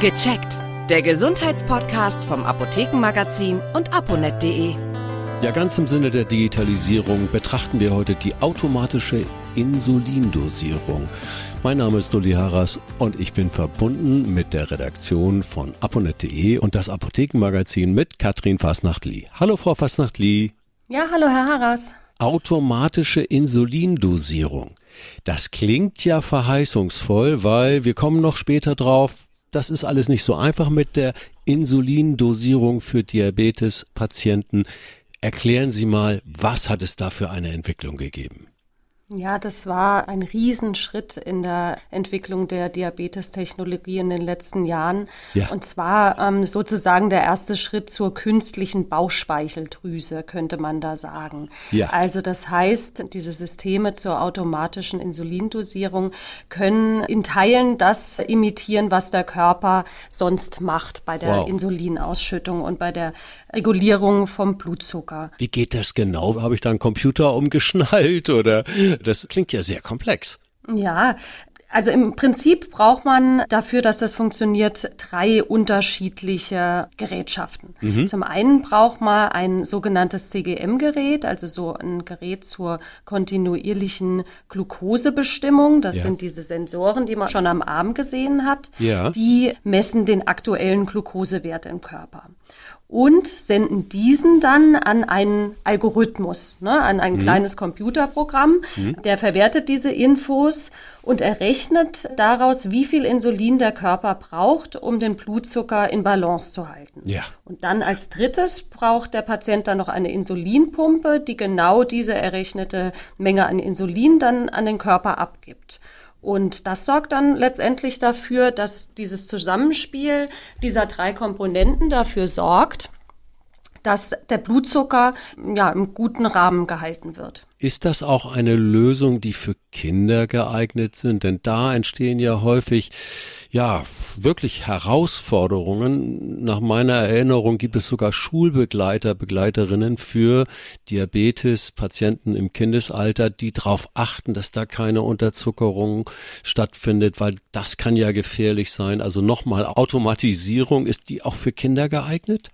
Gecheckt. Der Gesundheitspodcast vom Apothekenmagazin und aponet.de. Ja, ganz im Sinne der Digitalisierung betrachten wir heute die automatische Insulindosierung. Mein Name ist Uli Harras und ich bin verbunden mit der Redaktion von aponet.de und das Apothekenmagazin mit Katrin Fasnachtli. Hallo Frau Fasnachtli. Ja, hallo Herr Harras. Automatische Insulindosierung. Das klingt ja verheißungsvoll, weil wir kommen noch später drauf, das ist alles nicht so einfach mit der Insulindosierung für Diabetespatienten. Erklären Sie mal, was hat es da für eine Entwicklung gegeben? Ja, das war ein Riesenschritt in der Entwicklung der Diabetestechnologie in den letzten Jahren. Ja. Und zwar ähm, sozusagen der erste Schritt zur künstlichen Bauchspeicheldrüse, könnte man da sagen. Ja. Also das heißt, diese Systeme zur automatischen Insulindosierung können in Teilen das imitieren, was der Körper sonst macht bei der wow. Insulinausschüttung und bei der Regulierung vom Blutzucker. Wie geht das genau? Habe ich da einen Computer umgeschnallt oder das klingt ja sehr komplex. Ja, also im Prinzip braucht man dafür, dass das funktioniert, drei unterschiedliche Gerätschaften. Mhm. Zum einen braucht man ein sogenanntes CGM-Gerät, also so ein Gerät zur kontinuierlichen Glukosebestimmung. Das ja. sind diese Sensoren, die man schon am Arm gesehen hat. Ja. Die messen den aktuellen Glukosewert im Körper und senden diesen dann an einen Algorithmus, ne, an ein mhm. kleines Computerprogramm. Mhm. Der verwertet diese Infos und errechnet daraus, wie viel Insulin der Körper braucht, um den Blutzucker in Balance zu halten. Ja. Und dann als drittes braucht der Patient dann noch eine Insulinpumpe, die genau diese errechnete Menge an Insulin dann an den Körper abgibt. Und das sorgt dann letztendlich dafür, dass dieses Zusammenspiel dieser drei Komponenten dafür sorgt, dass der Blutzucker ja im guten Rahmen gehalten wird. Ist das auch eine Lösung, die für Kinder geeignet sind? Denn da entstehen ja häufig ja, wirklich Herausforderungen. Nach meiner Erinnerung gibt es sogar Schulbegleiter, Begleiterinnen für Diabetes-Patienten im Kindesalter, die darauf achten, dass da keine Unterzuckerung stattfindet, weil das kann ja gefährlich sein. Also nochmal Automatisierung, ist die auch für Kinder geeignet?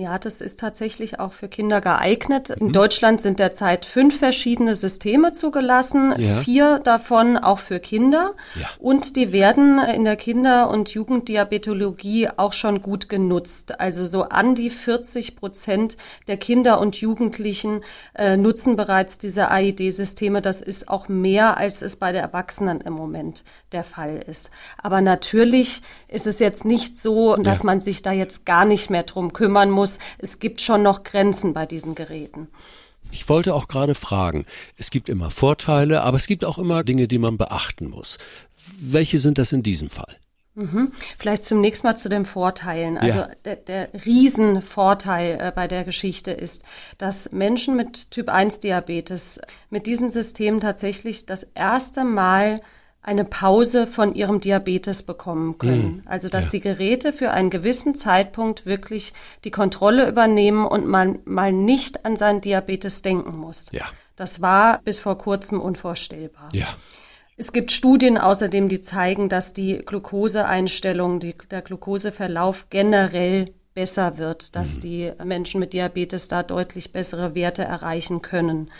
Ja, das ist tatsächlich auch für Kinder geeignet. In mhm. Deutschland sind derzeit fünf verschiedene Systeme zugelassen, ja. vier davon auch für Kinder. Ja. Und die werden in der Kinder- und Jugenddiabetologie auch schon gut genutzt. Also so an die 40 Prozent der Kinder und Jugendlichen äh, nutzen bereits diese AID-Systeme. Das ist auch mehr, als es bei der Erwachsenen im Moment der Fall ist. Aber natürlich ist es jetzt nicht so, dass ja. man sich da jetzt gar nicht mehr drum kümmern muss. Es gibt schon noch Grenzen bei diesen Geräten. Ich wollte auch gerade fragen, es gibt immer Vorteile, aber es gibt auch immer Dinge, die man beachten muss. Welche sind das in diesem Fall? Mhm. Vielleicht zunächst mal zu den Vorteilen. Also ja. der, der Riesenvorteil äh, bei der Geschichte ist, dass Menschen mit Typ 1 Diabetes mit diesem System tatsächlich das erste Mal eine Pause von ihrem Diabetes bekommen können. Mhm. Also dass ja. die Geräte für einen gewissen Zeitpunkt wirklich die Kontrolle übernehmen und man mal nicht an seinen Diabetes denken muss. Ja. Das war bis vor kurzem unvorstellbar. Ja. Es gibt Studien außerdem, die zeigen, dass die Glukoseeinstellung, die, der Glukoseverlauf generell besser wird, dass mhm. die Menschen mit Diabetes da deutlich bessere Werte erreichen können.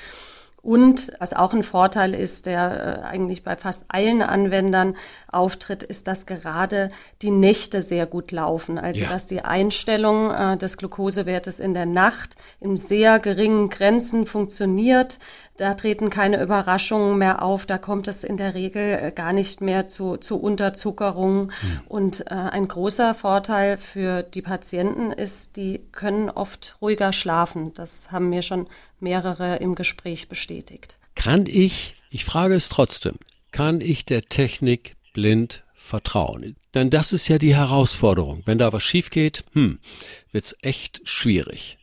Und was auch ein Vorteil ist, der äh, eigentlich bei fast allen Anwendern auftritt, ist, dass gerade die Nächte sehr gut laufen. Also ja. dass die Einstellung äh, des Glukosewertes in der Nacht in sehr geringen Grenzen funktioniert. Da treten keine Überraschungen mehr auf. Da kommt es in der Regel äh, gar nicht mehr zu, zu Unterzuckerung. Mhm. Und äh, ein großer Vorteil für die Patienten ist, die können oft ruhiger schlafen. Das haben mir schon mehrere im Gespräch bestätigt. Kann ich, ich frage es trotzdem, kann ich der Technik blind vertrauen? Denn das ist ja die Herausforderung. Wenn da was schief geht, hm, wird's echt schwierig.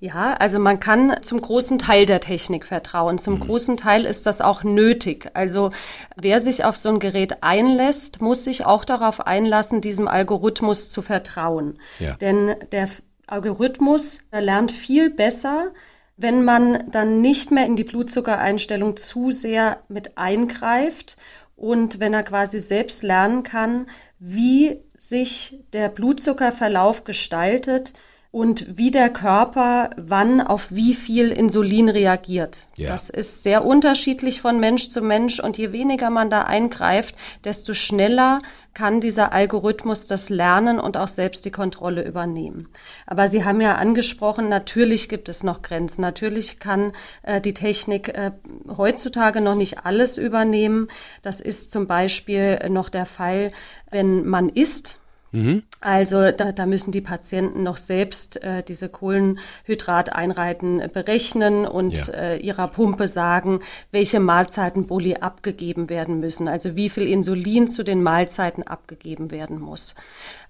Ja, also man kann zum großen Teil der Technik vertrauen. Zum mhm. großen Teil ist das auch nötig. Also wer sich auf so ein Gerät einlässt, muss sich auch darauf einlassen, diesem Algorithmus zu vertrauen. Ja. Denn der Algorithmus lernt viel besser, wenn man dann nicht mehr in die Blutzuckereinstellung zu sehr mit eingreift Und wenn er quasi selbst lernen kann, wie sich der Blutzuckerverlauf gestaltet, und wie der Körper wann auf wie viel Insulin reagiert. Ja. Das ist sehr unterschiedlich von Mensch zu Mensch und je weniger man da eingreift, desto schneller kann dieser Algorithmus das lernen und auch selbst die Kontrolle übernehmen. Aber Sie haben ja angesprochen, natürlich gibt es noch Grenzen. Natürlich kann äh, die Technik äh, heutzutage noch nicht alles übernehmen. Das ist zum Beispiel noch der Fall, wenn man isst Mhm. Also da, da müssen die Patienten noch selbst äh, diese Kohlenhydrateinheiten berechnen und ja. äh, ihrer Pumpe sagen, welche Mahlzeiten Bulli abgegeben werden müssen, also wie viel Insulin zu den Mahlzeiten abgegeben werden muss.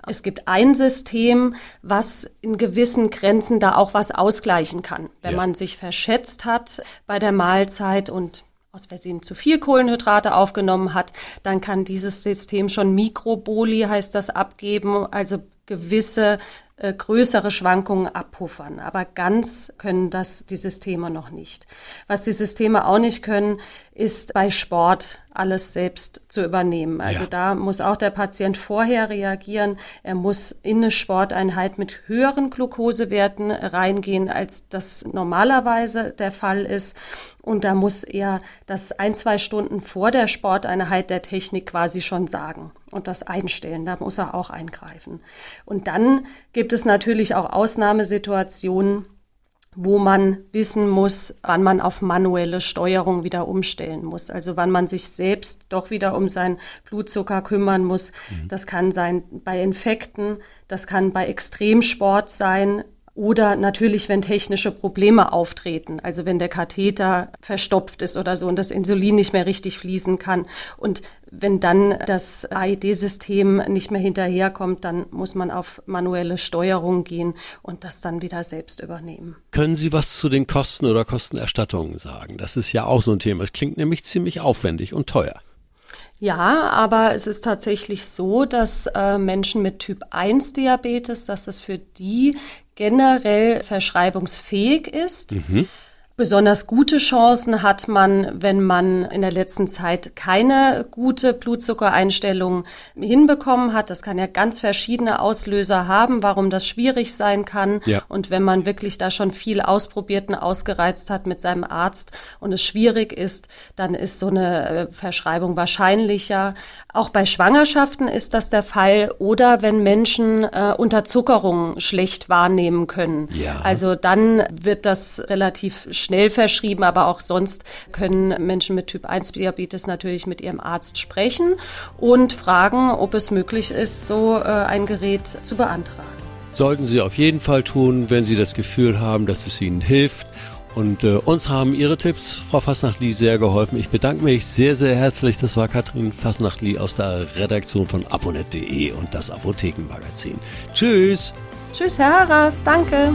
Es gibt ein System, was in gewissen Grenzen da auch was ausgleichen kann. Wenn ja. man sich verschätzt hat bei der Mahlzeit und aus Versehen zu viel Kohlenhydrate aufgenommen hat, dann kann dieses System schon Mikroboli, heißt das, abgeben, also gewisse äh, größere Schwankungen abpuffern. Aber ganz können das die Systeme noch nicht. Was die Systeme auch nicht können, ist bei Sport alles selbst zu übernehmen. Also ja. da muss auch der Patient vorher reagieren. Er muss in eine Sporteinheit mit höheren Glukosewerten reingehen, als das normalerweise der Fall ist. Und da muss er das ein, zwei Stunden vor der Sporteinheit der Technik quasi schon sagen und das einstellen. Da muss er auch eingreifen. Und dann gibt es natürlich auch Ausnahmesituationen, wo man wissen muss, wann man auf manuelle Steuerung wieder umstellen muss. Also wann man sich selbst doch wieder um seinen Blutzucker kümmern muss. Mhm. Das kann sein bei Infekten, das kann bei Extremsport sein, oder natürlich, wenn technische Probleme auftreten, also wenn der Katheter verstopft ist oder so und das Insulin nicht mehr richtig fließen kann. Und wenn dann das AED-System nicht mehr hinterherkommt, dann muss man auf manuelle Steuerung gehen und das dann wieder selbst übernehmen. Können Sie was zu den Kosten oder Kostenerstattungen sagen? Das ist ja auch so ein Thema. Es klingt nämlich ziemlich aufwendig und teuer. Ja, aber es ist tatsächlich so, dass äh, Menschen mit Typ 1 Diabetes, dass es für die generell verschreibungsfähig ist. Mhm. Besonders gute Chancen hat man, wenn man in der letzten Zeit keine gute Blutzuckereinstellung hinbekommen hat. Das kann ja ganz verschiedene Auslöser haben, warum das schwierig sein kann. Ja. Und wenn man wirklich da schon viel ausprobiert und ausgereizt hat mit seinem Arzt und es schwierig ist, dann ist so eine äh, Verschreibung wahrscheinlicher. Auch bei Schwangerschaften ist das der Fall oder wenn Menschen äh, Unterzuckerung schlecht wahrnehmen können. Ja. Also dann wird das relativ schnell verschrieben, aber auch sonst können Menschen mit Typ 1 Diabetes natürlich mit ihrem Arzt sprechen und fragen, ob es möglich ist, so äh, ein Gerät zu beantragen. Sollten Sie auf jeden Fall tun, wenn Sie das Gefühl haben, dass es Ihnen hilft. Und äh, uns haben Ihre Tipps, Frau Fasnachtli, sehr geholfen. Ich bedanke mich sehr, sehr herzlich. Das war Katrin Fasnachtli aus der Redaktion von aponet.de und das Apothekenmagazin. Tschüss. Tschüss, Herr Harras. Danke.